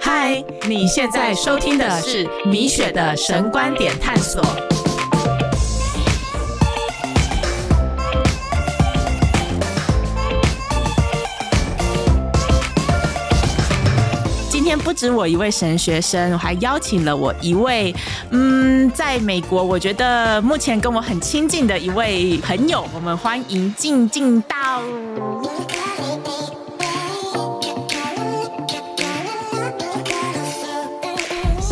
嗨，你现在收听的是米雪的神观点探索。今天不止我一位神学生，我还邀请了我一位，嗯，在美国我觉得目前跟我很亲近的一位朋友，我们欢迎静静到。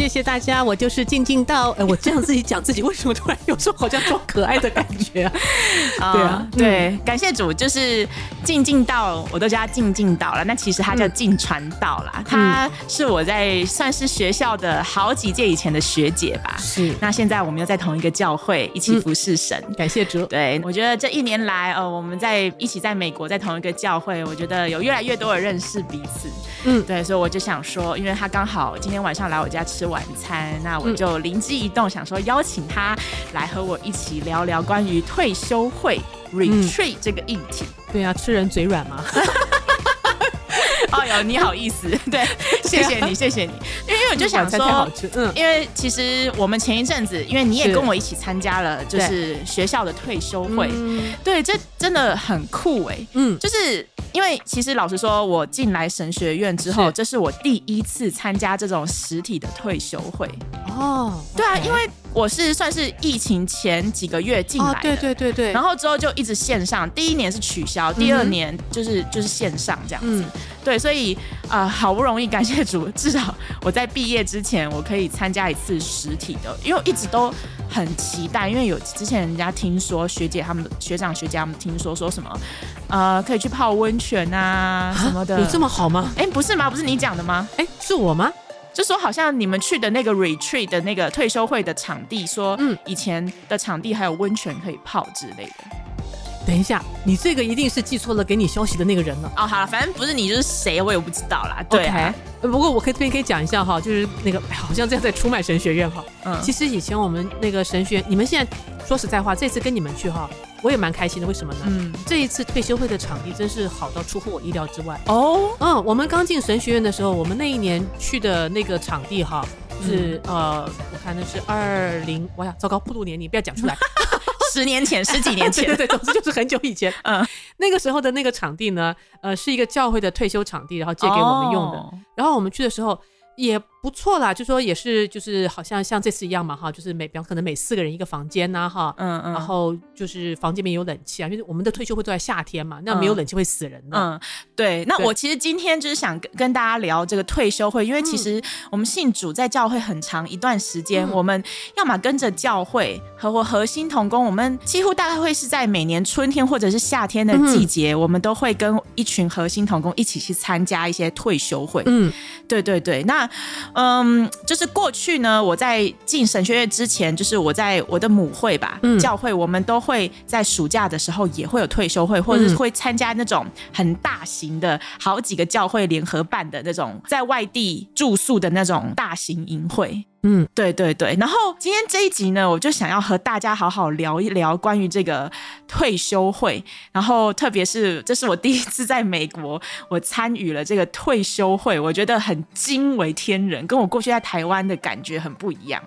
谢谢大家，我就是静静到，哎，我这样自己讲自己，为什么突然有时候好像装可爱的感觉啊？对啊，对，感谢主，就是静静到，我都叫他静静到了，那其实他叫静传道啦，他是我在算是学校的好几届以前的学姐吧。是，那现在我们又在同一个教会一起服侍神，感谢主。对，我觉得这一年来，呃，我们在一起在美国，在同一个教会，我觉得有越来越多的认识彼此。嗯，对，所以我就想说，因为他刚好今天晚上来我家吃晚餐，那我就灵机一动，想说邀请他来和我一起聊聊关于退休会 retreat 这个议题。对啊，吃人嘴软嘛。哦哟，你好意思，对，谢谢你，谢谢你。因为因为我就想说，嗯，因为其实我们前一阵子，因为你也跟我一起参加了，就是学校的退休会，对，这真的很酷哎，嗯，就是因为其实老实说，我进来神学院之后，这是我第一次参加这种实体的退休会。哦，对啊，因为我是算是疫情前几个月进来的，对对对对，然后之后就一直线上，第一年是取消，第二年就是就是线上这样子，对，所以啊，好不容易感谢主，至少我在毕业之前我可以参加一次实体的，因为我一直都很期待，因为有之前人家听说学姐他们学长学姐他们听说说什么，呃，可以去泡温泉啊什么的，有这么好吗？哎，不是吗？不是你讲的吗？哎，是我吗？就说好像你们去的那个 retreat 的那个退休会的场地，说嗯，以前的场地还有温泉可以泡之类的。等一下，你这个一定是记错了给你消息的那个人了。哦，好了，反正不是你就是谁，我也不知道啦。对，不过我可以这边可以讲一下哈，就是那个好像这样在出卖神学院哈。嗯，其实以前我们那个神学院，你们现在说实在话，这次跟你们去哈，我也蛮开心的。为什么呢？嗯，这一次退休会的场地真是好到出乎我意料之外。哦，嗯，我们刚进神学院的时候，我们那一年去的那个场地哈，是呃，我看那是二零，哇呀，糟糕，不读年龄，不要讲出来。十年前，十几年前，对对，总之就是很久以前。嗯，那个时候的那个场地呢，呃，是一个教会的退休场地，然后借给我们用的。然后我们去的时候。也不错啦，就说也是，就是好像像这次一样嘛，哈，就是每比方可能每四个人一个房间呐，哈，嗯嗯，然后就是房间里面有冷气啊，因为我们的退休会都在夏天嘛，那没有冷气会死人的。嗯，对。那我其实今天就是想跟跟大家聊这个退休会，因为其实我们信主在教会很长一段时间，我们要么跟着教会和我核心同工，我们几乎大概会是在每年春天或者是夏天的季节，我们都会跟一群核心同工一起去参加一些退休会。嗯，对对对，那。嗯，就是过去呢，我在进神学院之前，就是我在我的母会吧，教会，我们都会在暑假的时候也会有退休会，或者是会参加那种很大型的好几个教会联合办的那种在外地住宿的那种大型营会。嗯，对对对。然后今天这一集呢，我就想要和大家好好聊一聊关于这个退休会。然后特别是这是我第一次在美国，我参与了这个退休会，我觉得很惊为天人，跟我过去在台湾的感觉很不一样。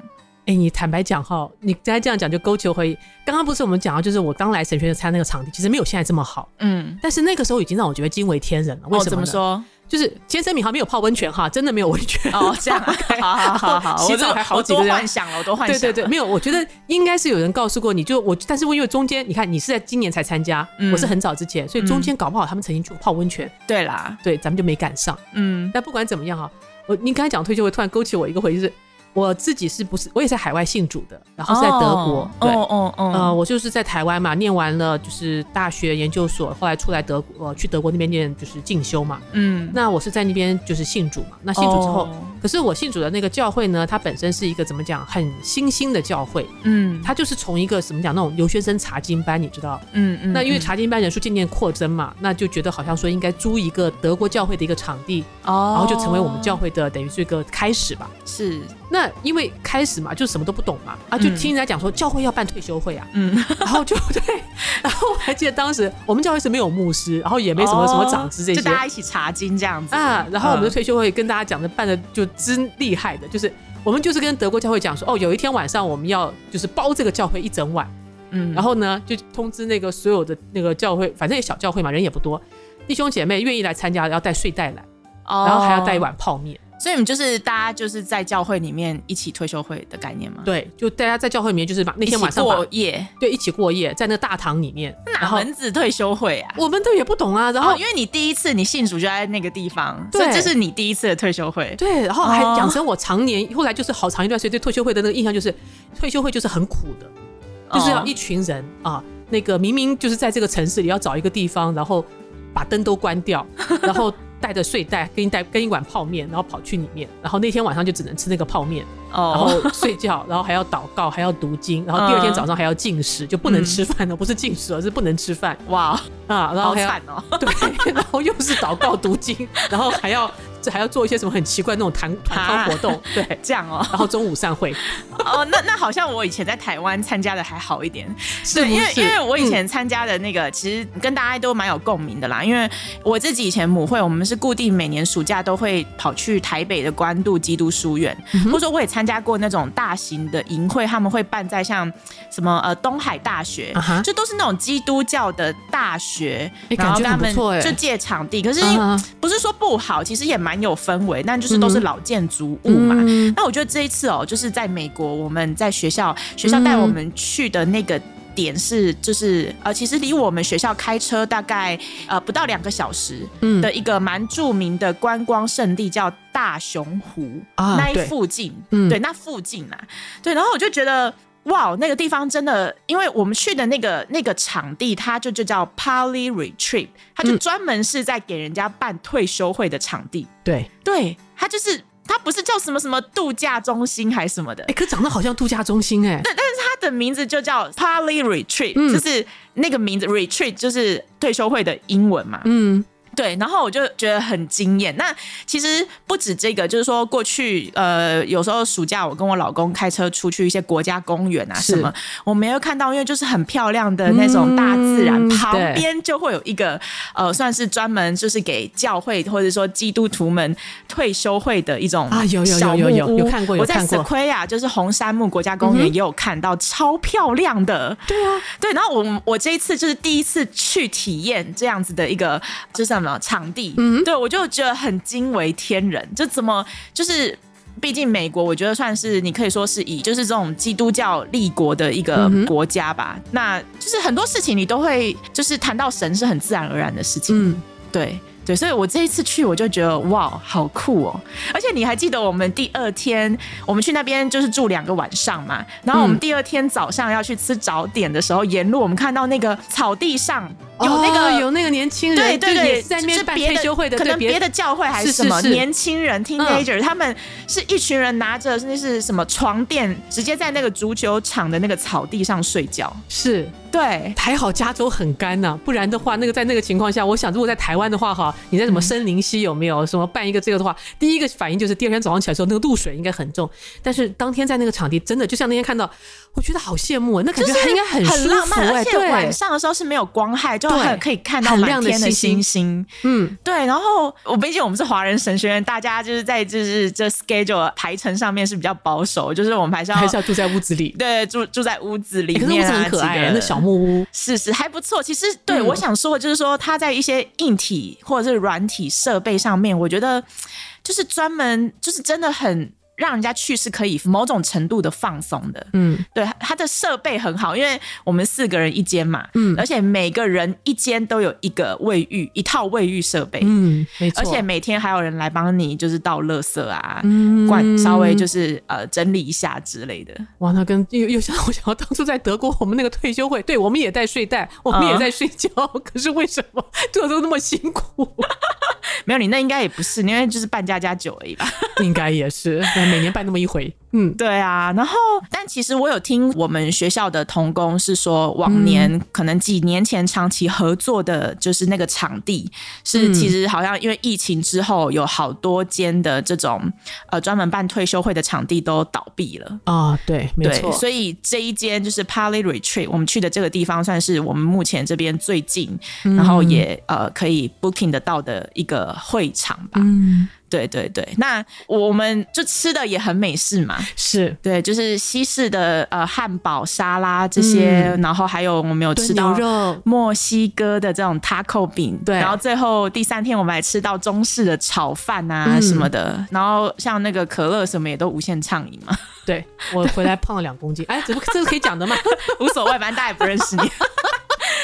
哎，你坦白讲哈，你刚才这样讲就勾起回刚刚不是我们讲到，就是我刚来神学院参那个场地，其实没有现在这么好。嗯，但是那个时候已经让我觉得惊为天人了。为什么说？就是先声明哈，没有泡温泉哈，真的没有温泉哦。这样，好好好好，洗澡还好几个幻想了，我都幻想。对对对，没有，我觉得应该是有人告诉过你，就我，但是因为中间你看，你是在今年才参加，我是很早之前，所以中间搞不好他们曾经去泡温泉。对啦，对，咱们就没赶上。嗯，但不管怎么样哈，我你刚才讲退休会，突然勾起我一个回忆是。我自己是不是我也在海外信主的，然后是在德国，对，哦哦呃，我就是在台湾嘛，念完了就是大学研究所，后来出来德国，去德国那边念就是进修嘛，嗯，那我是在那边就是信主嘛，那信主之后，可是我信主的那个教会呢，它本身是一个怎么讲，很新兴的教会，嗯，它就是从一个怎么讲那种留学生查经班，你知道，嗯嗯，那因为查经班人数渐渐扩增嘛，那就觉得好像说应该租一个德国教会的一个场地，哦，然后就成为我们教会的等于是一个开始吧，是，那。那因为开始嘛，就什么都不懂嘛，啊，就听人家讲说教会要办退休会啊，嗯，然后就 对，然后我还记得当时我们教会是没有牧师，然后也没什么什么长子这些，就大家一起查经这样子。啊。然后我们的退休会跟大家讲的办的就真厉害的，就是我们就是跟德国教会讲说，哦，有一天晚上我们要就是包这个教会一整晚，嗯，然后呢就通知那个所有的那个教会，反正也小教会嘛，人也不多，弟兄姐妹愿意来参加，要带睡袋来，然后还要带一碗泡面。所以你们就是大家就是在教会里面一起退休会的概念吗？对，就大家在教会里面就是把那天晚上过夜，对，一起过夜在那大堂里面。哪门子退休会啊？我们都也不懂啊。然后因为你第一次你信主就在那个地方，所以这是你第一次的退休会。对，然后还养成我常年后来就是好长一段时间对退休会的那个印象就是，退休会就是很苦的，就是要一群人啊，那个明明就是在这个城市里要找一个地方，然后把灯都关掉，然后。带着睡袋，跟一袋跟一碗泡面，然后跑去里面，然后那天晚上就只能吃那个泡面，然后睡觉，然后还要祷告，还要读经，然后第二天早上还要进食，就不能吃饭了，不是进食，而是不能吃饭。哇啊，然后惨哦，对，然后又是祷告读经，然后还要。还要做一些什么很奇怪那种团团康活动，对，这样哦。然后中午散会，哦，那那好像我以前在台湾参加的还好一点，是因为因为我以前参加的那个其实跟大家都蛮有共鸣的啦。因为我自己以前母会，我们是固定每年暑假都会跑去台北的关渡基督书院，或者说我也参加过那种大型的营会，他们会办在像什么呃东海大学，就都是那种基督教的大学，然后他们就借场地，可是不是说不好，其实也蛮。有氛围，但就是都是老建筑物嘛。那我觉得这一次哦，就是在美国，我们在学校学校带我们去的那个点是，就是呃，其实离我们学校开车大概呃不到两个小时的一个蛮著名的观光胜地，叫大熊湖啊，那一附近，对，那附近啊，对，然后我就觉得。哇，那个地方真的，因为我们去的那个那个场地，它就就叫 Poly Retreat，它就专门是在给人家办退休会的场地。对，对，它就是它不是叫什么什么度假中心还是什么的，哎，可长得好像度假中心哎。对，但是它的名字就叫 Poly Retreat，就是那个名字 Retreat 就是退休会的英文嘛。嗯。对，然后我就觉得很惊艳。那其实不止这个，就是说过去呃，有时候暑假我跟我老公开车出去一些国家公园啊什么，我没有看到，因为就是很漂亮的那种大自然，旁边就会有一个呃，算是专门就是给教会或者说基督徒们退休会的一种啊，有有有有有有看过，我在斯奎亚就是红杉木国家公园也有看到，超漂亮的。对啊，对，然后我我这一次就是第一次去体验这样子的一个，就是什么。场地，嗯，对我就觉得很惊为天人，就怎么就是，毕竟美国，我觉得算是你可以说是以就是这种基督教立国的一个国家吧，那就是很多事情你都会就是谈到神是很自然而然的事情，嗯，对。对，所以我这一次去，我就觉得哇，好酷哦！而且你还记得我们第二天，我们去那边就是住两个晚上嘛。然后我们第二天早上要去吃早点的时候，沿路我们看到那个草地上有那个有那个年轻人，对对对，在那边办退休会的，可能别的教会还是什么年轻人 teenager，他们是一群人拿着那是什么床垫，直接在那个足球场的那个草地上睡觉。是。对，还好加州很干呐，不然的话，那个在那个情况下，我想如果在台湾的话，哈，你在什么森林溪有没有什么办一个这个的话，第一个反应就是第二天早上起来时候，那个露水应该很重。但是当天在那个场地，真的就像那天看到，我觉得好羡慕啊，那感觉应该很很浪漫，而且晚上的时候是没有光害，就很可以看到满天的星星。嗯，对。然后我毕竟我们是华人神学院，大家就是在就是这 schedule 排程上面是比较保守，就是我们还是要还是要住在屋子里，对，住住在屋子里面啊，很可爱，那小木屋是。还不错，其实对我想说的就是说，它在一些硬体或者是软体设备上面，我觉得就是专门就是真的很。让人家去是可以某种程度的放松的，嗯，对，它的设备很好，因为我们四个人一间嘛，嗯，而且每个人一间都有一个卫浴，一套卫浴设备，嗯，没。错，而且每天还有人来帮你就是倒垃圾啊，嗯管稍微就是呃整理一下之类的。哇，那跟又又想 我想到当初在德国我们那个退休会，对我们也带睡袋，我们也在睡觉，可是为什么 做都那么辛苦？没有你那应该也不是，因为就是办家家酒而已吧？应该也是。每年办那么一回。嗯，对啊。然后，但其实我有听我们学校的同工是说，往年可能几年前长期合作的，就是那个场地是其实好像因为疫情之后，有好多间的这种呃专门办退休会的场地都倒闭了啊。对，没错。所以这一间就是 Pali Retreat，我们去的这个地方算是我们目前这边最近，然后也呃可以 booking 得到的一个会场吧。嗯。对对对，那我们就吃的也很美式嘛，是。对，就是西式的呃汉堡、沙拉这些，然后还有我们有吃到墨西哥的这种 taco 饼，对，然后最后第三天我们还吃到中式的炒饭啊什么的，然后像那个可乐什么也都无限畅饮嘛。对我回来胖了两公斤，哎，这这是可以讲的吗？无所谓，反正大家也不认识你。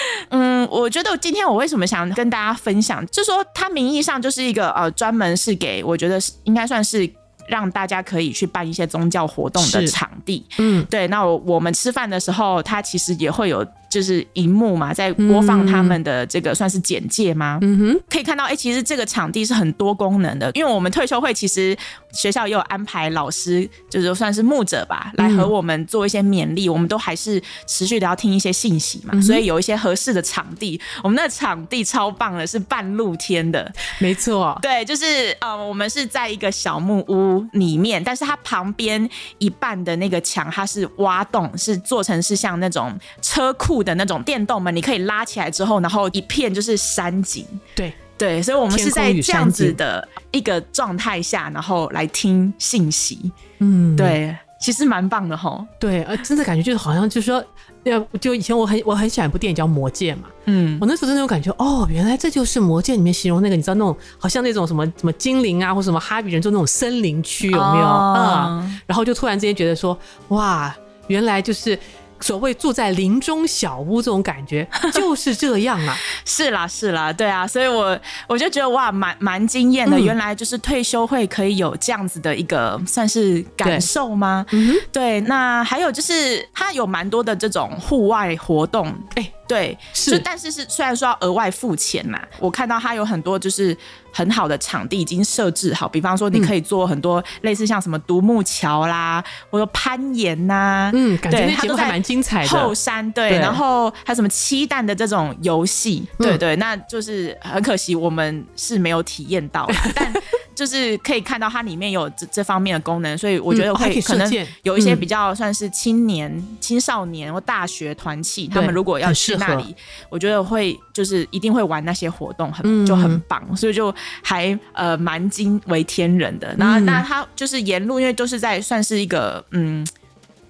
嗯，我觉得今天我为什么想跟大家分享，就说它名义上就是一个呃，专门是给我觉得应该算是让大家可以去办一些宗教活动的场地。嗯，对。那我们吃饭的时候，它其实也会有。就是荧幕嘛，在播放他们的这个算是简介吗？嗯哼，可以看到，哎，其实这个场地是很多功能的，因为我们退休会其实学校也有安排老师，就是算是牧者吧，来和我们做一些勉励，我们都还是持续的要听一些信息嘛，所以有一些合适的场地，我们那场地超棒的，是半露天的，没错，对，就是呃，我们是在一个小木屋里面，但是它旁边一半的那个墙，它是挖洞，是做成是像那种车库。的那种电动门，你可以拉起来之后，然后一片就是山景。对对，所以我们是在这样子的一个状态下，然后来听信息。嗯，对，其实蛮棒的哈。对，呃，真的感觉就是好像就是说，要就以前我很我很喜欢一部电影叫《魔戒》嘛。嗯，我那时候真的有感觉，哦，原来这就是《魔戒》里面形容那个，你知道那种好像那种什么什么精灵啊，或什么哈比人，就那种森林区有没有啊？然后就突然之间觉得说，哇，原来就是。所谓住在林中小屋这种感觉 就是这样啊，是啦是啦，对啊，所以我我就觉得哇，蛮蛮惊艳的。原来就是退休会可以有这样子的一个算是感受吗？嗯对。那还有就是它有蛮多的这种户外活动，哎，对，是，但是是虽然说要额外付钱嘛，我看到他有很多就是。很好的场地已经设置好，比方说你可以做很多类似像什么独木桥啦，或者攀岩呐，嗯，感觉那都还蛮精彩的。后山对，然后还有什么七蛋的这种游戏，对对，那就是很可惜我们是没有体验到，但就是可以看到它里面有这这方面的功能，所以我觉得会可能有一些比较算是青年、青少年或大学团契，他们如果要去那里，我觉得会就是一定会玩那些活动，很就很棒，所以就。还呃蛮惊为天人的，那那他就是沿路，因为都是在算是一个嗯。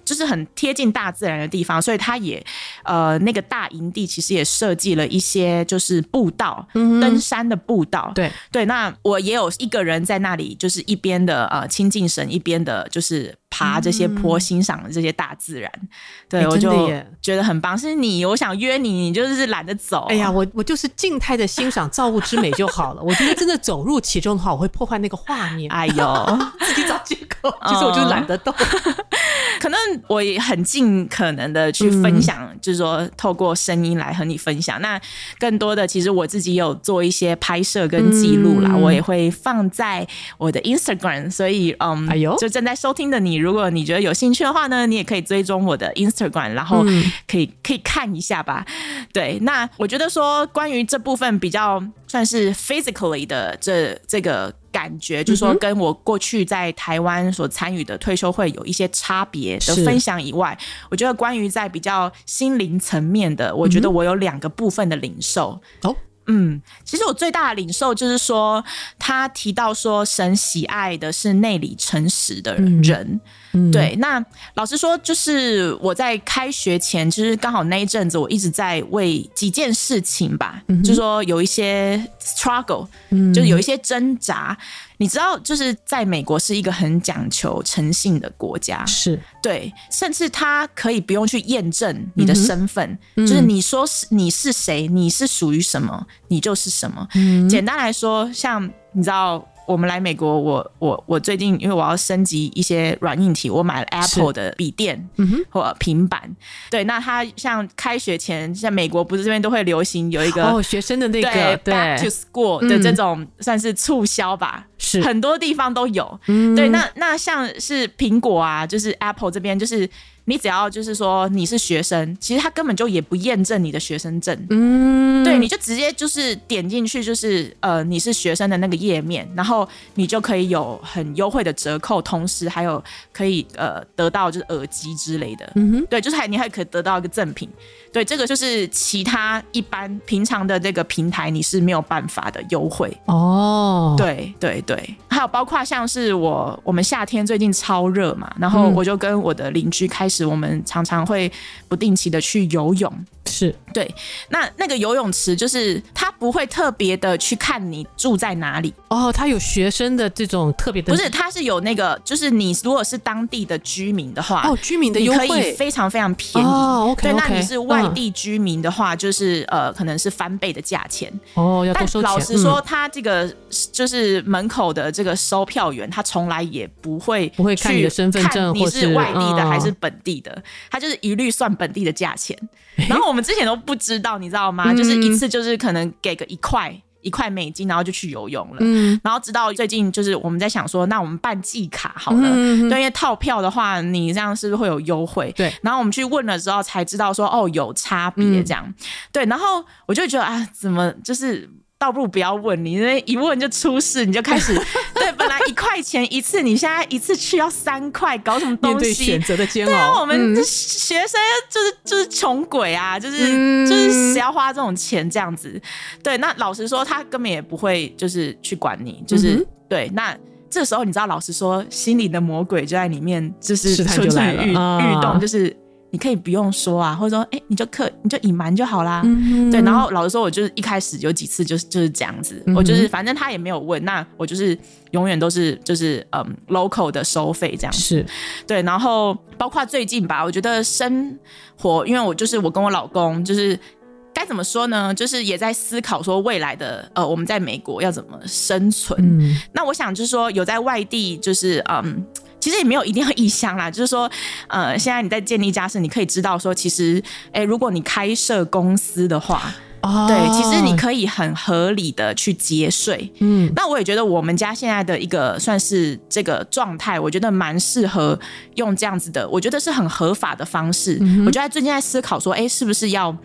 就是很贴近大自然的地方，所以它也，呃，那个大营地其实也设计了一些就是步道，登山的步道。对对，那我也有一个人在那里，就是一边的呃亲近神，一边的就是爬这些坡，欣赏这些大自然。对，我就觉得很棒。是你，我想约你，你就是懒得走。哎呀，我我就是静态的欣赏造物之美就好了。我觉得真的走入其中的话，我会破坏那个画面。哎呦，自己找借口。其实我就懒得动。可能我也很尽可能的去分享，就是说透过声音来和你分享。那更多的，其实我自己有做一些拍摄跟记录啦，我也会放在我的 Instagram。所以，嗯，哎呦，就正在收听的你，如果你觉得有兴趣的话呢，你也可以追踪我的 Instagram，然后可以可以看一下吧。对，那我觉得说关于这部分比较算是 physically 的这这个。感觉就是说，跟我过去在台湾所参与的退休会有一些差别的分享以外，我觉得关于在比较心灵层面的，我觉得我有两个部分的领受。哦，嗯，其实我最大的领受就是说，他提到说，神喜爱的是内里诚实的人。对，那老实说，就是我在开学前，其实刚好那一阵子，我一直在为几件事情吧，就说有一些 struggle，就有一些挣扎。你知道，就是在美国是一个很讲求诚信的国家，是对，甚至他可以不用去验证你的身份，就是你说是你是谁，你是属于什么，你就是什么。简单来说，像你知道。我们来美国，我我我最近因为我要升级一些软硬体，我买了 Apple 的笔电或平板。对，那它像开学前，像美国不是这边都会流行有一个哦学生的那个对 Back to School 的这种算是促销吧。是很多地方都有。对，那那像是苹果啊，就是 Apple 这边就是。你只要就是说你是学生，其实他根本就也不验证你的学生证，嗯，对，你就直接就是点进去就是呃你是学生的那个页面，然后你就可以有很优惠的折扣，同时还有可以呃得到就是耳机之类的，嗯哼，对，就是还你还可以得到一个赠品，对，这个就是其他一般平常的这个平台你是没有办法的优惠。哦，对对对，还有包括像是我我们夏天最近超热嘛，然后我就跟我的邻居开始。我们常常会不定期的去游泳。是对，那那个游泳池就是他不会特别的去看你住在哪里哦，他有学生的这种特别的，不是，他是有那个，就是你如果是当地的居民的话，哦，居民的优惠非常非常便宜哦，OK，对，那你是外地居民的话，就是呃，可能是翻倍的价钱哦，要多收钱。老实说，他这个就是门口的这个收票员，他从来也不会不会看你的身份证，你是外地的还是本地的，他就是一律算本地的价钱，然后我们之前都不知道，你知道吗？就是一次就是可能给个一块一块美金，然后就去游泳了。嗯，然后直到最近就是我们在想说，那我们办季卡好了，对，因为套票的话，你这样是不是会有优惠？对。然后我们去问了之后才知道说，哦，有差别这样。对，然后我就觉得啊，怎么就是。倒不如不要问你，因为一问就出事，你就开始 对。本来一块钱一次，你现在一次去要三块，搞什么东西？选择的煎熬。对啊，我们学生就是就是穷鬼啊，就是就是谁要花这种钱这样子？对，那老实说，他根本也不会就是去管你，就是对。那这时候你知道，老实说，心里的魔鬼就在里面，就是蠢蠢欲欲动，就是。你可以不用说啊，或者说，哎，你就刻你就隐瞒就好啦。对，然后老实说，我就是一开始有几次就是就是这样子，我就是反正他也没有问，那我就是永远都是就是嗯 local 的收费这样子。是，对，然后包括最近吧，我觉得生活，因为我就是我跟我老公就是该怎么说呢，就是也在思考说未来的呃我们在美国要怎么生存。那我想就是说有在外地就是嗯。其实也没有一定要异乡啦，就是说，呃，现在你在建立家室，你可以知道说，其实，哎，如果你开设公司的话，哦，对，其实你可以很合理的去节税，嗯，那我也觉得我们家现在的一个算是这个状态，我觉得蛮适合用这样子的，我觉得是很合法的方式。我就在最近在思考说，哎，是不是要？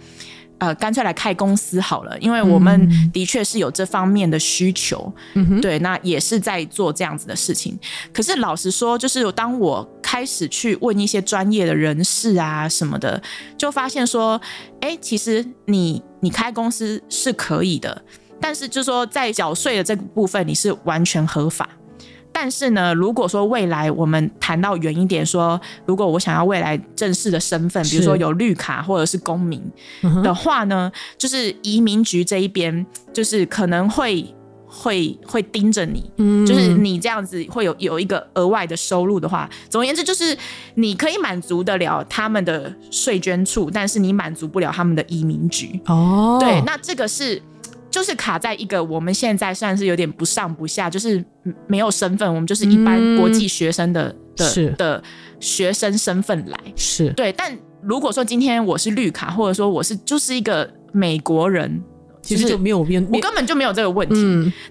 呃，干脆来开公司好了，因为我们的确是有这方面的需求，对，那也是在做这样子的事情。可是老实说，就是当我开始去问一些专业的人士啊什么的，就发现说，哎，其实你你开公司是可以的，但是就说在缴税的这个部分，你是完全合法。但是呢，如果说未来我们谈到远一点，说如果我想要未来正式的身份，比如说有绿卡或者是公民的话呢，就是移民局这一边就是可能会会会盯着你，就是你这样子会有有一个额外的收入的话，总而言之就是你可以满足得了他们的税捐处，但是你满足不了他们的移民局。哦，对，那这个是。就是卡在一个我们现在算是有点不上不下，就是没有身份，我们就是一般国际学生的的的学生身份来，是对。但如果说今天我是绿卡，或者说我是就是一个美国人，其实就没有变，我根本就没有这个问题。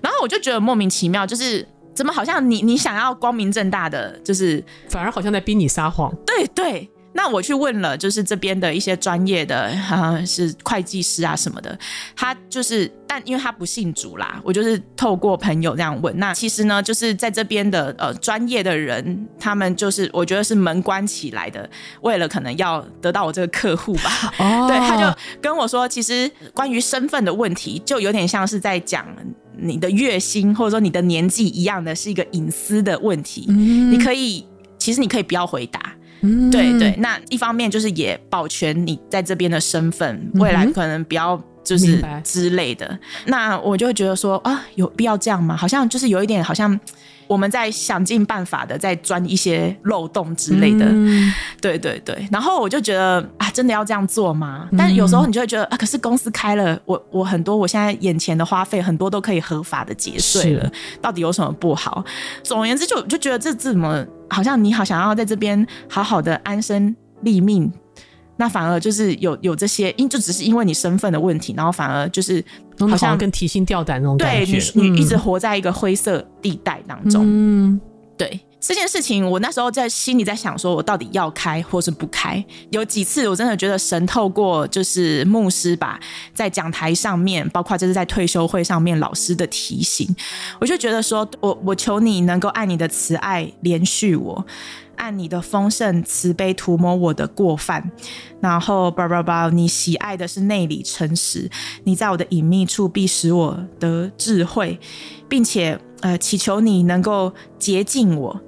然后我就觉得莫名其妙，就是怎么好像你你想要光明正大的，就是反而好像在逼你撒谎。对对。那我去问了，就是这边的一些专业的，啊，是会计师啊什么的，他就是，但因为他不信主啦，我就是透过朋友这样问。那其实呢，就是在这边的呃专业的人，他们就是我觉得是门关起来的，为了可能要得到我这个客户吧。哦，对，他就跟我说，其实关于身份的问题，就有点像是在讲你的月薪或者说你的年纪一样的，是一个隐私的问题。嗯，你可以，其实你可以不要回答。对对，那一方面就是也保全你在这边的身份，未来可能不要就是之类的。那我就会觉得说啊，有必要这样吗？好像就是有一点，好像我们在想尽办法的在钻一些漏洞之类的。对对对，然后我就觉得啊，真的要这样做吗？但有时候你就会觉得啊，可是公司开了，我我很多我现在眼前的花费很多都可以合法的节税了，到底有什么不好？总而言之，就就觉得这怎么？好像你好想要在这边好好的安身立命，那反而就是有有这些，因就只是因为你身份的问题，然后反而就是好像更提心吊胆那种感觉，你你一直活在一个灰色地带当中。嗯，对这件事情，我那时候在心里在想，说我到底要开或是不开？有几次我真的觉得神透过就是牧师吧，在讲台上面，包括就是在退休会上面老师的提醒，我就觉得说我我求你能够按你的慈爱连续我。按你的丰盛慈悲涂抹我的过犯，然后叭叭叭，你喜爱的是内里诚实，你在我的隐秘处必使我得智慧，并且呃祈求你能够洁净我，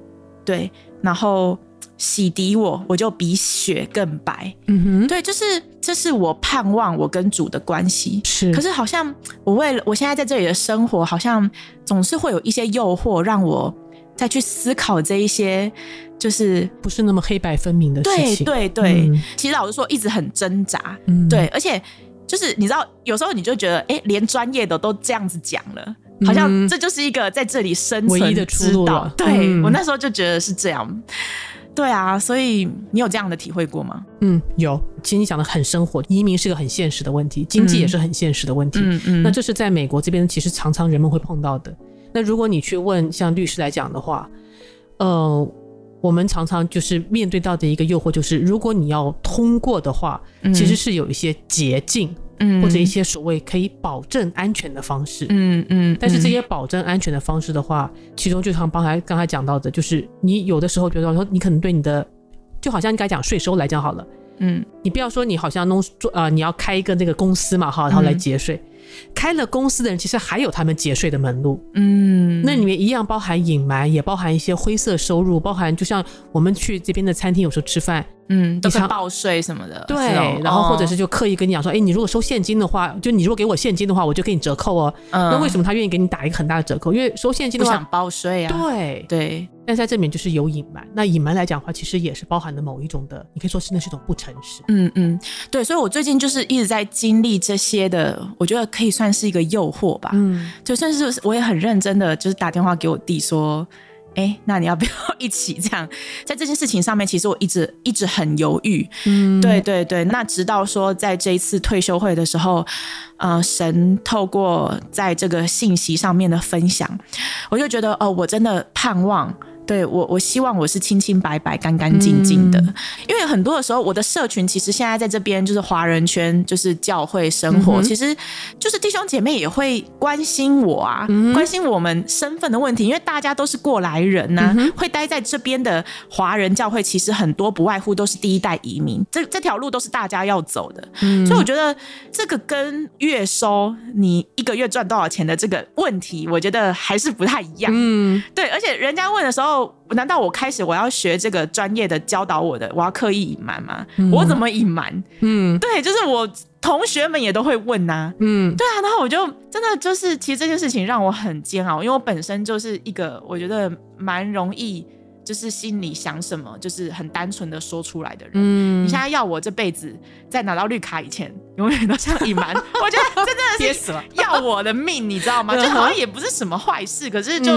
对，然后洗涤我，我就比雪更白。嗯哼，对，就是这是我盼望我跟主的关系。是，可是好像我为了我现在在这里的生活，好像总是会有一些诱惑，让我再去思考这一些。就是不是那么黑白分明的事情。对对对，其实老实说，一直很挣扎。嗯，对，而且就是你知道，有时候你就觉得，哎，连专业的都这样子讲了，好像这就是一个在这里生存唯一的出路了。对我那时候就觉得是这样。对啊，所以你有这样的体会过吗？嗯，有。其实你讲的很生活，移民是个很现实的问题，经济也是很现实的问题。嗯嗯。那这是在美国这边，其实常常人们会碰到的。那如果你去问像律师来讲的话，呃。我们常常就是面对到的一个诱惑，就是如果你要通过的话，其实是有一些捷径，嗯，或者一些所谓可以保证安全的方式，嗯嗯。但是这些保证安全的方式的话，其中就像刚才刚才讲到的，就是你有的时候觉得说，你可能对你的，就好像你该讲税收来讲好了，嗯，你不要说你好像弄做啊，你要开一个那个公司嘛，哈，然后来节税。开了公司的人，其实还有他们节税的门路。嗯，那里面一样包含隐瞒，也包含一些灰色收入，包含就像我们去这边的餐厅，有时候吃饭。嗯，都是报税什么的，对，然后或者是就刻意跟你讲说，哎，你如果收现金的话，就你如果给我现金的话，我就给你折扣哦。那为什么他愿意给你打一个很大的折扣？因为收现金的话，不想报税啊。对对，但在这里面就是有隐瞒。那隐瞒来讲的话，其实也是包含的某一种的，你可以说是那是一种不诚实。嗯嗯，对，所以我最近就是一直在经历这些的，我觉得可以算是一个诱惑吧。嗯，就算是我也很认真的，就是打电话给我弟说。哎，那你要不要一起这样？在这件事情上面，其实我一直一直很犹豫。嗯，对对对。那直到说在这一次退休会的时候，呃，神透过在这个信息上面的分享，我就觉得哦，我真的盼望。对我，我希望我是清清白白、干干净净的，因为很多的时候，我的社群其实现在在这边就是华人圈，就是教会生活，其实就是弟兄姐妹也会关心我啊，关心我们身份的问题，因为大家都是过来人呐，会待在这边的华人教会，其实很多不外乎都是第一代移民，这这条路都是大家要走的，所以我觉得这个跟月收你一个月赚多少钱的这个问题，我觉得还是不太一样。嗯，对，而且人家问的时候。难道我开始我要学这个专业的教导我的，我要刻意隐瞒吗？我怎么隐瞒？嗯，对，就是我同学们也都会问呐。嗯，对啊，然后我就真的就是，其实这件事情让我很煎熬，因为我本身就是一个我觉得蛮容易，就是心里想什么就是很单纯的说出来的人。嗯，你现在要我这辈子在拿到绿卡以前，永远都这样隐瞒，我觉得这真的是要我的命，你知道吗？就好像也不是什么坏事，可是就。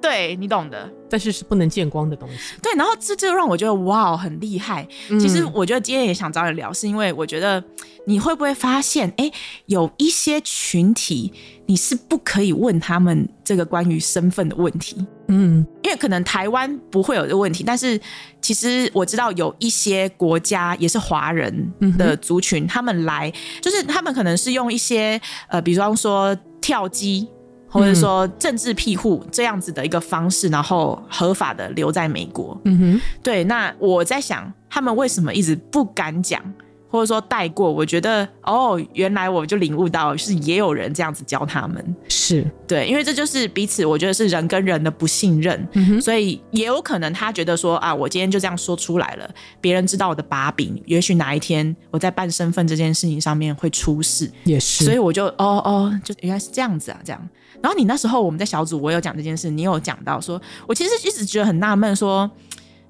对你懂的，但是是不能见光的东西。对，然后这就让我觉得哇，很厉害。其实我觉得今天也想找你聊，是因为我觉得你会不会发现，哎，有一些群体你是不可以问他们这个关于身份的问题。嗯，因为可能台湾不会有这个问题，但是其实我知道有一些国家也是华人的族群，他们来就是他们可能是用一些呃，比方说跳机。或者说政治庇护这样子的一个方式，然后合法的留在美国。嗯哼，对。那我在想，他们为什么一直不敢讲，或者说带过？我觉得，哦，原来我就领悟到，是也有人这样子教他们。是对，因为这就是彼此，我觉得是人跟人的不信任。嗯哼，所以也有可能他觉得说啊，我今天就这样说出来了，别人知道我的把柄，也许哪一天我在办身份这件事情上面会出事。也是，所以我就哦哦，就原来是这样子啊，这样。然后你那时候我们在小组，我有讲这件事，你有讲到说，我其实一直觉得很纳闷，说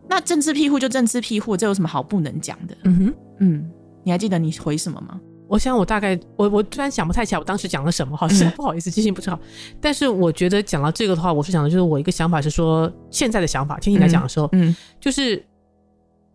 那政治庇护就政治庇护，这有什么好不能讲的？嗯哼，嗯，你还记得你回什么吗？我想我大概我我突然想不太起来，我当时讲了什么，好像不好意思，记性不是好。但是我觉得讲到这个的话，我是想的就是我一个想法是说，现在的想法，听你来讲的时候，嗯，就是。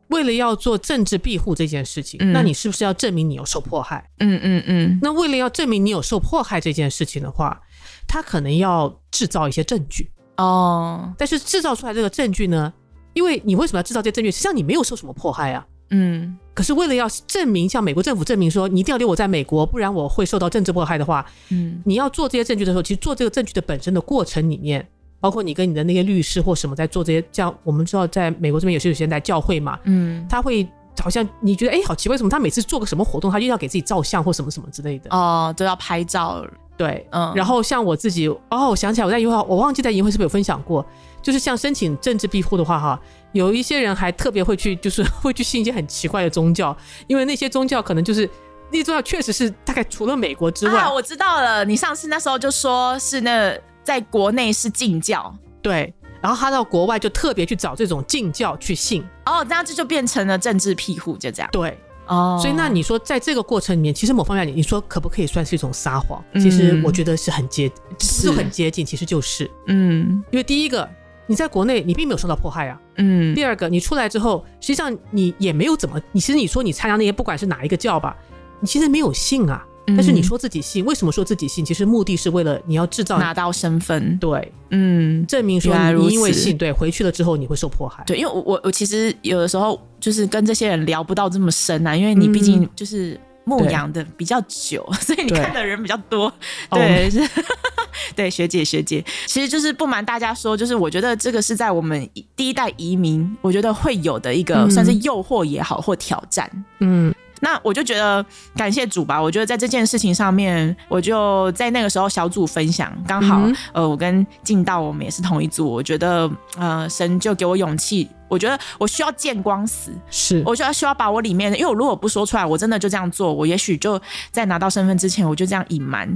为了要做政治庇护这件事情，那你是不是要证明你有受迫害？嗯嗯嗯。那为了要证明你有受迫害这件事情的话，他可能要制造一些证据哦。但是制造出来这个证据呢，因为你为什么要制造这些证据？实际上你没有受什么迫害啊。嗯。可是为了要证明，向美国政府证明说你一定要留我在美国，不然我会受到政治迫害的话，嗯，你要做这些证据的时候，其实做这个证据的本身的过程里面。包括你跟你的那些律师或什么在做这些，像我们知道在美国这边有些有些人在教会嘛，嗯，他会好像你觉得哎好奇怪，为什么他每次做个什么活动，他就要给自己照相或什么什么之类的哦，都要拍照，对，嗯，然后像我自己哦，我想起来我在银会，我忘记在银会是不是有分享过，就是像申请政治庇护的话哈，有一些人还特别会去，就是会去信一些很奇怪的宗教，因为那些宗教可能就是那些宗教确实是大概除了美国之外，我知道了，你上次那时候就说是那。在国内是禁教，对，然后他到国外就特别去找这种禁教去信，哦，那这就变成了政治庇护，就这样，对，哦，所以那你说在这个过程里面，其实某方面你说可不可以算是一种撒谎？其实我觉得是很接，是很接近，其实就是，嗯，因为第一个你在国内你并没有受到迫害啊，嗯，第二个你出来之后，实际上你也没有怎么，你其实你说你参加那些不管是哪一个教吧，你其实没有信啊。但是你说自己信，为什么说自己信？其实目的是为了你要制造拿到身份，对，嗯，证明说你因为信，对，回去了之后你会受迫害。对，因为我我我其实有的时候就是跟这些人聊不到这么深啊，因为你毕竟就是牧羊的比较久，所以你看的人比较多。对，是，对，学姐学姐，其实就是不瞒大家说，就是我觉得这个是在我们第一代移民，我觉得会有的一个算是诱惑也好或挑战，嗯。那我就觉得感谢主吧。我觉得在这件事情上面，我就在那个时候小组分享，刚好呃，我跟进道我们也是同一组。我觉得呃，神就给我勇气。我觉得我需要见光死，是，我觉得需要把我里面的，因为我如果不说出来，我真的就这样做，我也许就在拿到身份之前，我就这样隐瞒，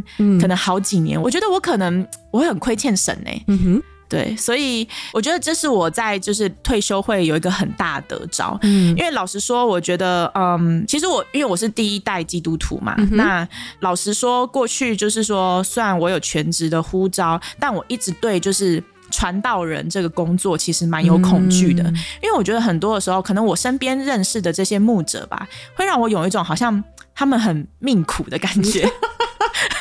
可能好几年。我觉得我可能我会很亏欠神呢。嗯哼。对，所以我觉得这是我在就是退休会有一个很大的招，嗯，因为老实说，我觉得，嗯，其实我因为我是第一代基督徒嘛，那老实说，过去就是说，虽然我有全职的呼召，但我一直对就是传道人这个工作其实蛮有恐惧的，因为我觉得很多的时候，可能我身边认识的这些牧者吧，会让我有一种好像他们很命苦的感觉。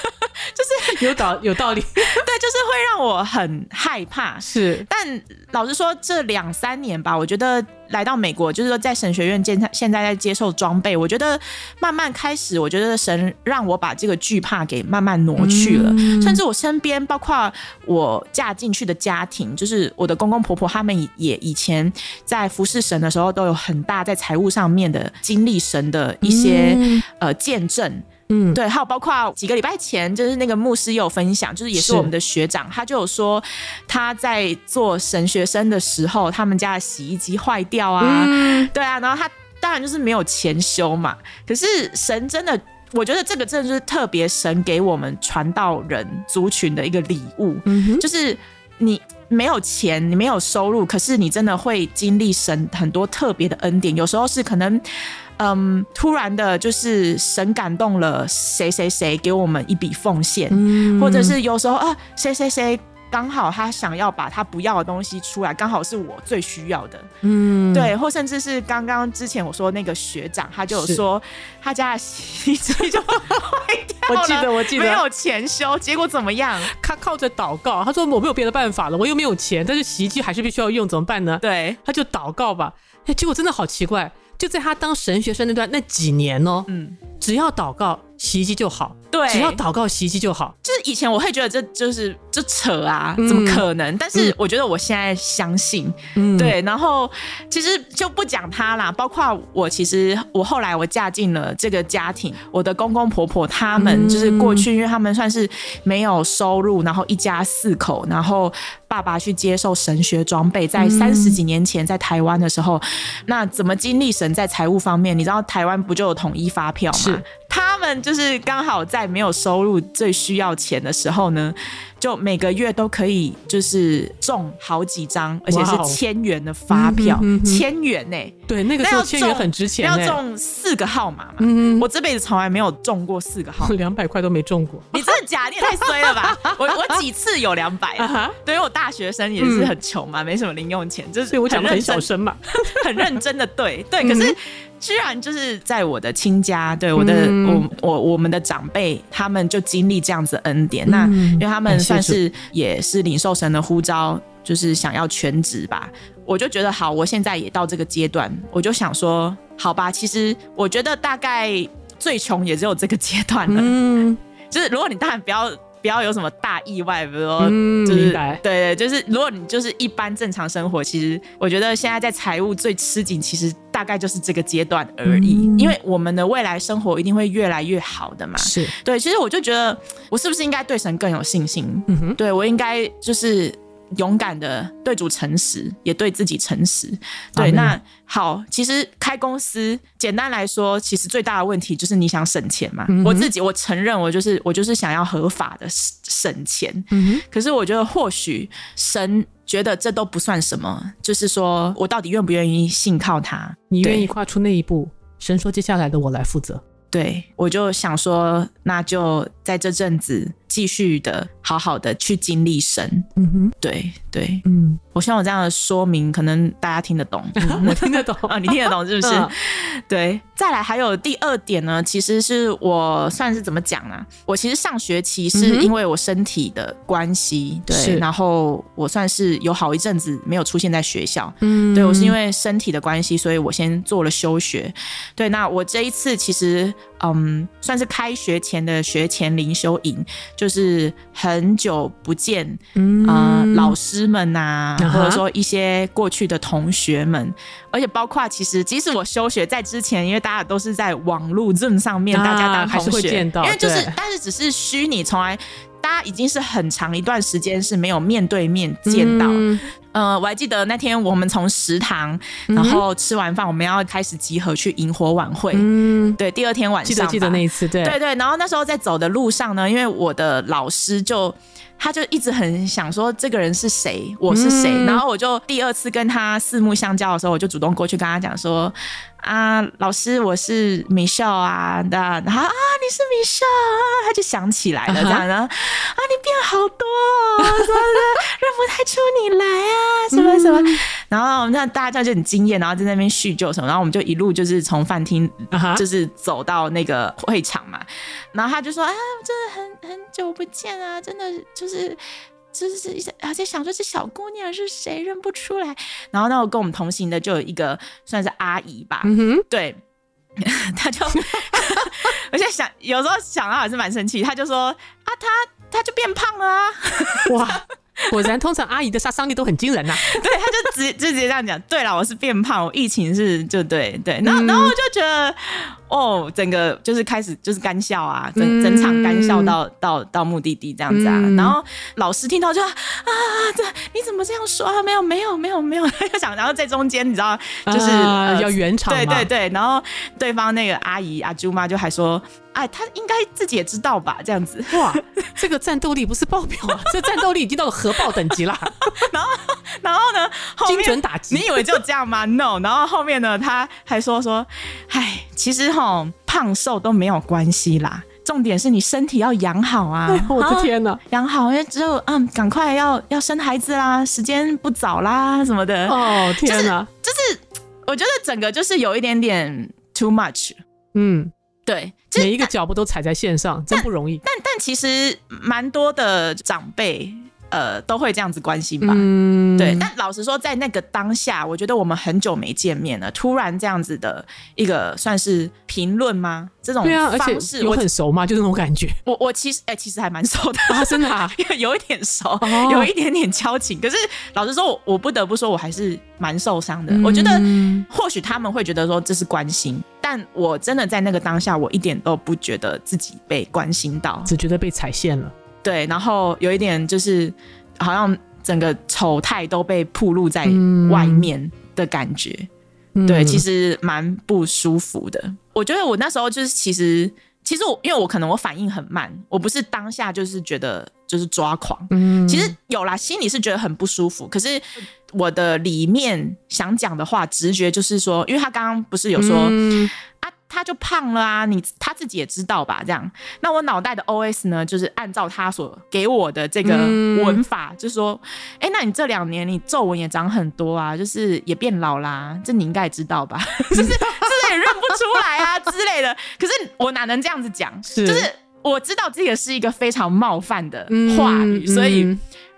就是有道有道理，对，就是会让我很害怕。是，但老实说，这两三年吧，我觉得来到美国，就是说在神学院现现在在接受装备，我觉得慢慢开始，我觉得神让我把这个惧怕给慢慢挪去了。甚至我身边，包括我嫁进去的家庭，就是我的公公婆婆，他们也以前在服侍神的时候，都有很大在财务上面的经历神的一些呃见证。嗯，对，还有包括几个礼拜前，就是那个牧师有分享，就是也是我们的学长，他就有说他在做神学生的时候，他们家的洗衣机坏掉啊，对啊，然后他当然就是没有钱修嘛。可是神真的，我觉得这个真的就是特别神给我们传道人族群的一个礼物，就是你没有钱，你没有收入，可是你真的会经历神很多特别的恩典，有时候是可能。嗯，突然的，就是神感动了谁谁谁，给我们一笔奉献，嗯。或者是有时候啊，谁谁谁刚好他想要把他不要的东西出来，刚好是我最需要的，嗯，对，或甚至是刚刚之前我说那个学长，他就有说他家的洗衣机就坏掉了，我记得我记得。没有钱修，结果怎么样？他靠着祷告，他说我没有别的办法了，我又没有钱，但是洗衣机还是必须要用，怎么办呢？对，他就祷告吧，哎，结果真的好奇怪。就在他当神学生那段那几年哦，嗯，只要祷告，洗衣机就好。对，只要祷告，洗衣机就好。就是以前我会觉得这就是这扯啊，怎么可能？但是我觉得我现在相信，嗯对。然后其实就不讲他啦，包括我，其实我后来我嫁进了这个家庭，我的公公婆婆他们就是过去，因为他们算是没有收入，然后一家四口，然后爸爸去接受神学装备，在三十几年前在台湾的时候，那怎么经历神在财务方面？你知道台湾不就有统一发票吗？他们就是刚好在。在没有收入、最需要钱的时候呢。就每个月都可以，就是中好几张，而且是千元的发票，千元呢？对，那个时候千元很值钱，要中四个号码嘛。嗯我这辈子从来没有中过四个号，两百块都没中过。你真的假？你也太衰了吧！我我几次有两百啊？对于我大学生也是很穷嘛，没什么零用钱，就是所以我讲的很小声嘛，很认真的对对。可是居然就是在我的亲家，对我的我我我们的长辈，他们就经历这样子恩典。那因为他们。算是也是领受神的呼召，就是想要全职吧。我就觉得好，我现在也到这个阶段，我就想说，好吧，其实我觉得大概最穷也只有这个阶段了。嗯，就是如果你当然不要不要有什么大意外，比如说，就是对对，就是如果你就是一般正常生活，其实我觉得现在在财务最吃紧，其实大概就是这个阶段而已。因为我们的未来生活一定会越来越好的嘛。是对，其实我就觉得，我是不是应该对神更有信心？嗯哼，对我应该就是。勇敢的对主诚实，也对自己诚实。对，那好，其实开公司，简单来说，其实最大的问题就是你想省钱嘛。我自己我承认，我就是我就是想要合法的省钱。嗯可是我觉得，或许神觉得这都不算什么，就是说我到底愿不愿意信靠他？你愿意跨出那一步？神说，接下来的我来负责。对，我就想说，那就在这阵子继续的好好的去经历神。嗯哼，对对，嗯，我希望我这样的说明，可能大家听得懂，我听得懂 啊，你听得懂是不是？对，再来还有第二点呢，其实是我算是怎么讲呢？我其实上学期是因为我身体的关系，对，然后我算是有好一阵子没有出现在学校。嗯，对我是因为身体的关系，所以我先做了休学。对，那我这一次其实。嗯，算是开学前的学前灵修营，就是很久不见，啊，老师们呐，或者说一些过去的同学们，而且包括其实，即使我休学在之前，因为大家都是在网络 Zoom 上面，大家当同学，因为就是，但是只是虚拟，从来大家已经是很长一段时间是没有面对面见到。呃，我还记得那天我们从食堂，然后吃完饭，我们要开始集合去萤火晚会。嗯，对，第二天晚上，记得记得那一次，对对对。然后那时候在走的路上呢，因为我的老师就。他就一直很想说这个人是谁，我是谁，然后我就第二次跟他四目相交的时候，我就主动过去跟他讲说啊，老师，我是米笑啊，的，然后啊，你是米笑啊，他就想起来了，这样，然后啊，你变好多，什么认不太出你来啊，什么什么，然后那大家就很惊艳，然后在那边叙旧什么，然后我们就一路就是从饭厅就是走到那个会场嘛，然后他就说啊，真的很很久不见啊，真的。就是就是而且想说这小姑娘是谁认不出来，然后那我跟我们同行的就有一个算是阿姨吧，嗯对，她就 而且想有时候想到还是蛮生气，她就说啊，她她就变胖了啊，哇。果然，通常阿姨的杀伤力都很惊人呐。对，他就直就直接这样讲。对了，我是变胖，我疫情是就对对。然后然后我就觉得，哦，整个就是开始就是干笑啊，整整场干笑到到到目的地这样子啊。然后老师听到就啊，这你怎么这样说啊？没有没有没有没有，他就想，然后在中间你知道，就是要圆场。对对对，然后对方那个阿姨阿朱妈就还说。哎，他应该自己也知道吧？这样子哇，这个战斗力不是爆表啊，这战斗力已经到了核爆等级啦。然后，然后呢？精准打击？你以为就这样吗？No。然后后面呢？他还说说，哎，其实哈，胖瘦都没有关系啦，重点是你身体要养好啊！我的天哪，养好，因为只有嗯，赶快要要生孩子啦，时间不早啦，什么的。哦，天哪，就是我觉得整个就是有一点点 too much。嗯。对，每一个脚步都踩在线上，真不容易。但但其实蛮多的长辈。呃，都会这样子关心吧？嗯，对。但老实说，在那个当下，我觉得我们很久没见面了，突然这样子的一个算是评论吗？这种方式，我很熟吗？就这种感觉。我我其实哎，其实还蛮熟的啊，真的啊，有一点熟，有一点点交情。可是老实说，我不得不说，我还是蛮受伤的。我觉得或许他们会觉得说这是关心，但我真的在那个当下，我一点都不觉得自己被关心到，只觉得被踩线了。对，然后有一点就是，好像整个丑态都被暴露在外面的感觉，对，其实蛮不舒服的。我觉得我那时候就是其实其实我因为我可能我反应很慢，我不是当下就是觉得就是抓狂，嗯，其实有啦，心里是觉得很不舒服，可是我的里面想讲的话，直觉就是说，因为他刚刚不是有说啊。他就胖了啊！你他自己也知道吧？这样，那我脑袋的 O S 呢，就是按照他所给我的这个文法，就是说，哎，那你这两年你皱纹也长很多啊，就是也变老啦，这你应该也知道吧？就是就是也认不出来啊 之类的。可是我哪能这样子讲？就是我知道这个是一个非常冒犯的话语，所以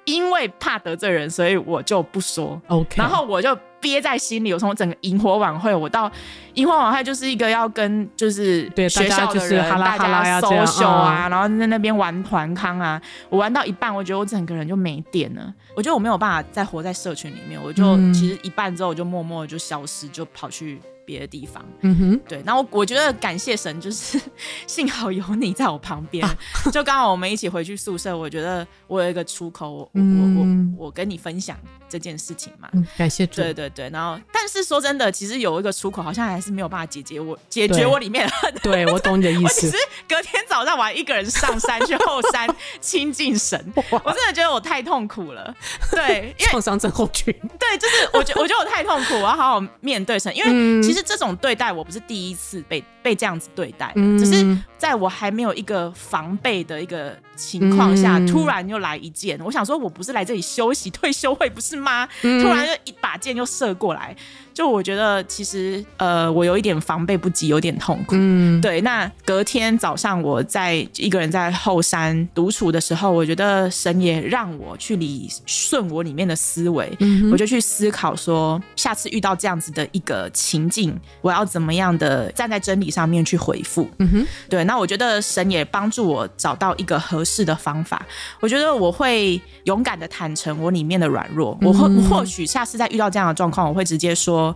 因为怕得罪人，所以我就不说。OK，然后我就。憋在心里，我从整个萤火晚会，我到萤火晚会就是一个要跟就是学校的人大家 social 啊，然后在那边玩团康啊，我玩到一半，我觉得我整个人就没电了，我觉得我没有办法再活在社群里面，我就其实一半之后我就默默就消失，就跑去。别的地方，嗯哼，对，那我我觉得感谢神，就是 幸好有你在我旁边，就刚好我们一起回去宿舍，我觉得我有一个出口，我我我我跟你分享这件事情嘛，感谢主，对对对，然后但是说真的，其实有一个出口，好像还是没有办法解决我解决我里面的恨，对我懂你的意思。其实隔天早上我还一个人上山去后山亲近神，我真的觉得我太痛苦了，对，因为创伤症候群，对，就是我觉我觉得我太痛苦，我要好好面对神，因为其实。这种对待我不是第一次被被这样子对待，只是在我还没有一个防备的一个情况下，突然又来一箭。我想说，我不是来这里休息 退休会不是吗？突然就一把箭就射过来。就我觉得，其实呃，我有一点防备不及，有点痛苦。嗯，对。那隔天早上，我在一个人在后山独处的时候，我觉得神也让我去理顺我里面的思维。嗯，我就去思考说，下次遇到这样子的一个情境，我要怎么样的站在真理上面去回复。嗯哼，对。那我觉得神也帮助我找到一个合适的方法。我觉得我会勇敢的坦诚我里面的软弱。我会或许下次再遇到这样的状况，我会直接说。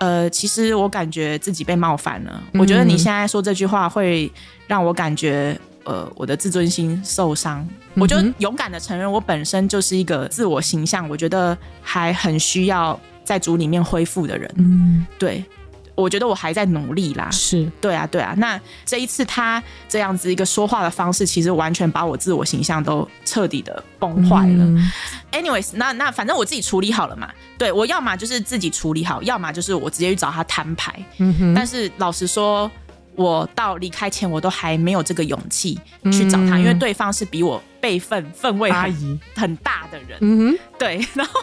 呃，其实我感觉自己被冒犯了。我觉得你现在说这句话会让我感觉，呃，我的自尊心受伤。我就勇敢的承认，我本身就是一个自我形象，我觉得还很需要在组里面恢复的人。嗯，对。我觉得我还在努力啦，是对啊，对啊。那这一次他这样子一个说话的方式，其实完全把我自我形象都彻底的崩坏了。Anyways，那那反正我自己处理好了嘛。对我要么就是自己处理好，要么就是我直接去找他摊牌。嗯哼。但是老实说，我到离开前，我都还没有这个勇气去找他，因为对方是比我。辈分分位阿姨。很大的人，嗯哼，对，然后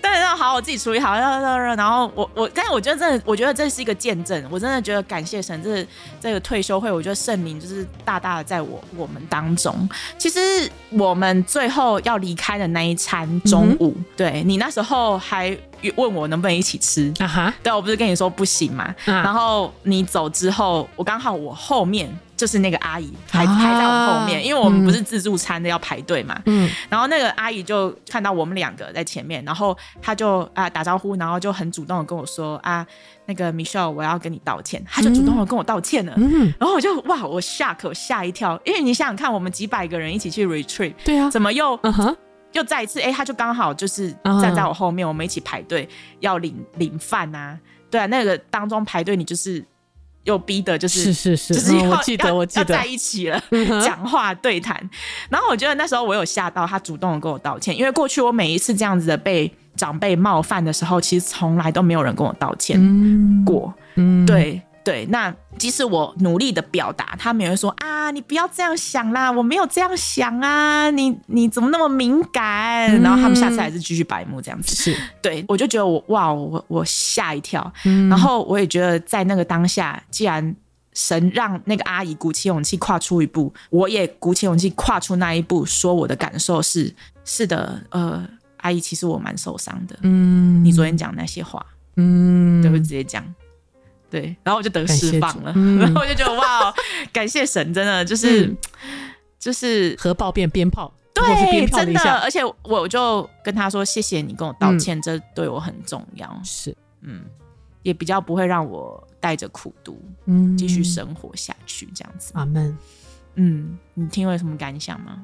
但是要好，我自己处理好，然后我我，但是我觉得真的，我觉得这是一个见证，我真的觉得感谢神，这这个退休会，我觉得圣灵就是大大的在我我们当中。其实我们最后要离开的那一餐中午，对你那时候还问我能不能一起吃。啊哈，对我不是跟你说不行嘛，然后你走之后，我刚好我后面。就是那个阿姨排排在我们后面，因为我们不是自助餐的要排队嘛。嗯，然后那个阿姨就看到我们两个在前面，然后她就啊打招呼，然后就很主动的跟我说啊，那个 Michelle，我要跟你道歉。她就主动的跟我道歉了。嗯，然后我就哇，我吓可吓一跳，因为你想想看，我们几百个人一起去 retreat，对啊，怎么又嗯哼又再一次哎，他就刚好就是站在我后面，我们一起排队要领领饭啊，对啊，那个当中排队你就是。又逼的就是是是是，我记得我记得在一起了，讲话对谈。然后我觉得那时候我有吓到他，主动的跟我道歉，因为过去我每一次这样子的被长辈冒犯的时候，其实从来都没有人跟我道歉过。嗯，对。对，那即使我努力的表达，他们也会说啊，你不要这样想啦，我没有这样想啊，你你怎么那么敏感？然后他们下次还是继续白目这样子。是，对我就觉得我哇，我我吓一跳，然后我也觉得在那个当下，既然神让那个阿姨鼓起勇气跨出一步，我也鼓起勇气跨出那一步，说我的感受是是的，呃，阿姨，其实我蛮受伤的。嗯，你昨天讲那些话，嗯，对不直接讲。对，然后我就得释放了，然后我就觉得哇，感谢神，真的就是就是核爆变鞭炮，对，真的，而且我就跟他说谢谢你跟我道歉，这对我很重要，是，嗯，也比较不会让我带着苦毒，嗯，继续生活下去这样子。阿门。嗯，你听了有什么感想吗？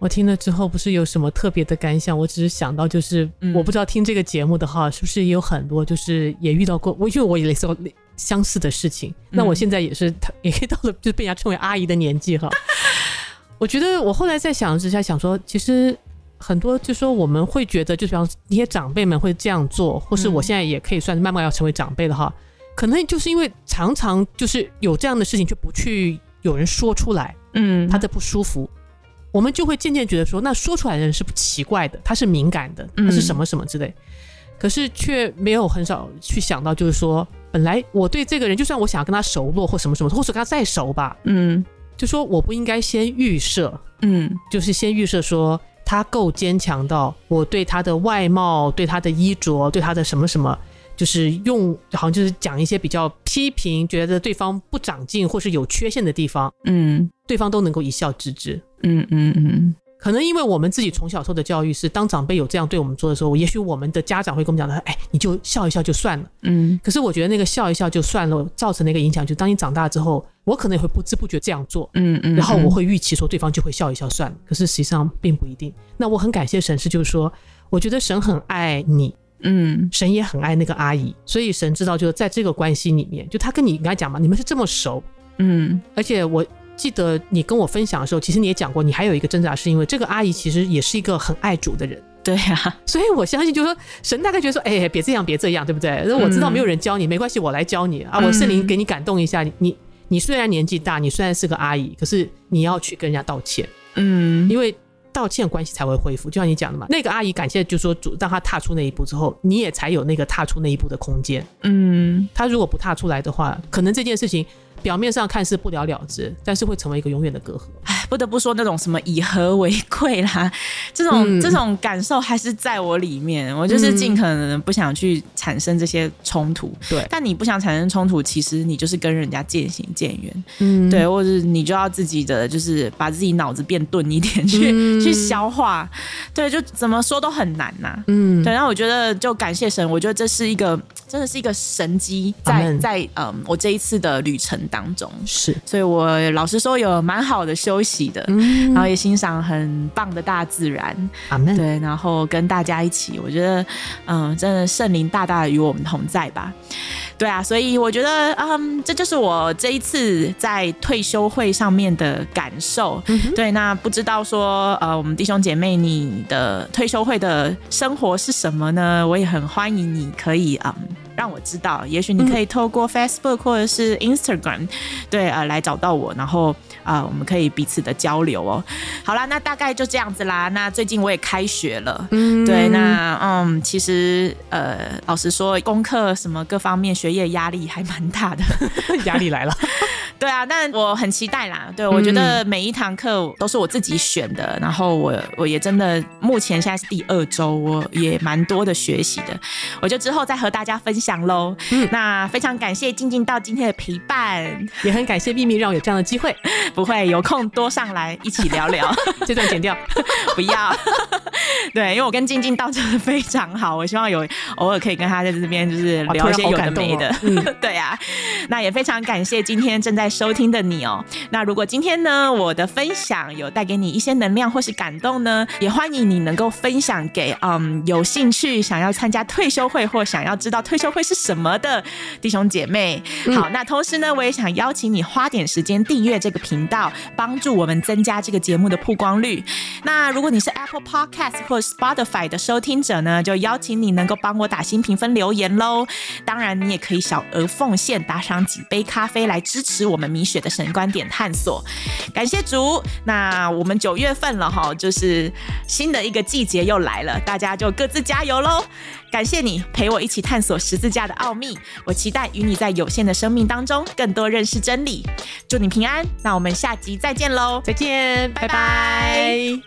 我听了之后不是有什么特别的感想，我只是想到就是我不知道听这个节目的哈，是不是也有很多就是也遇到过我，因为我也类似相似的事情。那我现在也是，也可以到了就被人家称为阿姨的年纪哈。我觉得我后来在想之下想说，其实很多就说我们会觉得，就比方一些长辈们会这样做，或是我现在也可以算是慢慢要成为长辈了哈。可能就是因为常常就是有这样的事情，就不去有人说出来，嗯，他的不舒服。我们就会渐渐觉得说，那说出来的人是不奇怪的，他是敏感的，他是什么什么之类。可是却没有很少去想到，就是说，本来我对这个人，就算我想要跟他熟络或什么什么，或者跟他再熟吧，嗯，就说我不应该先预设，嗯，就是先预设说他够坚强到我对他的外貌、对他的衣着、对他的什么什么，就是用好像就是讲一些比较批评，觉得对方不长进或是有缺陷的地方，嗯，对方都能够一笑置之。嗯嗯嗯，可能因为我们自己从小受的教育是，当长辈有这样对我们做的时候，也许我们的家长会跟我们讲的，哎，你就笑一笑就算了。嗯，可是我觉得那个笑一笑就算了，造成的一个影响，就当你长大之后，我可能也会不知不觉这样做。嗯嗯，然后我会预期说对方就会笑一笑算了，可是实际上并不一定。那我很感谢神是，就是说，我觉得神很爱你，嗯，神也很爱那个阿姨，所以神知道，就是在这个关系里面，就他跟你应该讲嘛，你们是这么熟，嗯，而且我。记得你跟我分享的时候，其实你也讲过，你还有一个挣扎，是因为这个阿姨其实也是一个很爱主的人。对呀，所以我相信，就是说神大概觉得说，哎，别这样，别这样，对不对？我知道没有人教你，没关系，我来教你啊！我圣灵给你感动一下，你你虽然年纪大，你虽然是个阿姨，可是你要去跟人家道歉，嗯，因为道歉关系才会恢复。就像你讲的嘛，那个阿姨感谢，就说主让她踏出那一步之后，你也才有那个踏出那一步的空间。嗯，她如果不踏出来的话，可能这件事情。表面上看似不了了之，但是会成为一个永远的隔阂。唉，不得不说那种什么以和为贵啦，这种这种感受还是在我里面。我就是尽可能不想去产生这些冲突。对，但你不想产生冲突，其实你就是跟人家渐行渐远。嗯，对，或者你就要自己的，就是把自己脑子变钝一点，去 去消化。对，就怎么说都很难呐。嗯，对。然后我觉得，就感谢神，我觉得这是一个真的是一个神机，在在嗯，我这一次的旅程。当中。是，所以我老实说有蛮好的休息的，然后也欣赏很棒的大自然，对，然后跟大家一起，我觉得，嗯，真的圣灵大大的与我们同在吧，对啊，所以我觉得，嗯，这就是我这一次在退休会上面的感受，对，那不知道说，呃，我们弟兄姐妹，你的退休会的生活是什么呢？我也很欢迎你可以，嗯。让我知道，也许你可以透过 Facebook 或者是 Instagram，对呃，来找到我，然后啊，我们可以彼此的交流哦。好啦，那大概就这样子啦。那最近我也开学了，嗯，对，那嗯，其实呃，老实说，功课什么各方面学业压力还蛮大的，压力来了。对啊，但我很期待啦。对我觉得每一堂课都是我自己选的，然后我我也真的目前现在是第二周，我也蛮多的学习的。我就之后再和大家分享喽。嗯，那非常感谢静静到今天的陪伴，也很感谢秘密让我有这样的机会。不会有空多上来一起聊聊，这段剪掉，不要。对，因为我跟静静到真的非常好，我希望有偶尔可以跟他在这边就是聊一些有的没的。嗯，对啊，那也非常感谢今天正在。收听的你哦，那如果今天呢，我的分享有带给你一些能量或是感动呢，也欢迎你能够分享给嗯有兴趣想要参加退休会或想要知道退休会是什么的弟兄姐妹。好，那同时呢，我也想邀请你花点时间订阅这个频道，帮助我们增加这个节目的曝光率。那如果你是 Apple Podcast 或 Spotify 的收听者呢，就邀请你能够帮我打新评分留言喽。当然，你也可以小额奉献，打赏几杯咖啡来支持我。我们米雪的神观点探索，感谢主。那我们九月份了哈，就是新的一个季节又来了，大家就各自加油喽！感谢你陪我一起探索十自驾的奥秘我期待与你在有限的生命当中更多认识真理。祝你平安那我们下集再见喽。再见拜拜。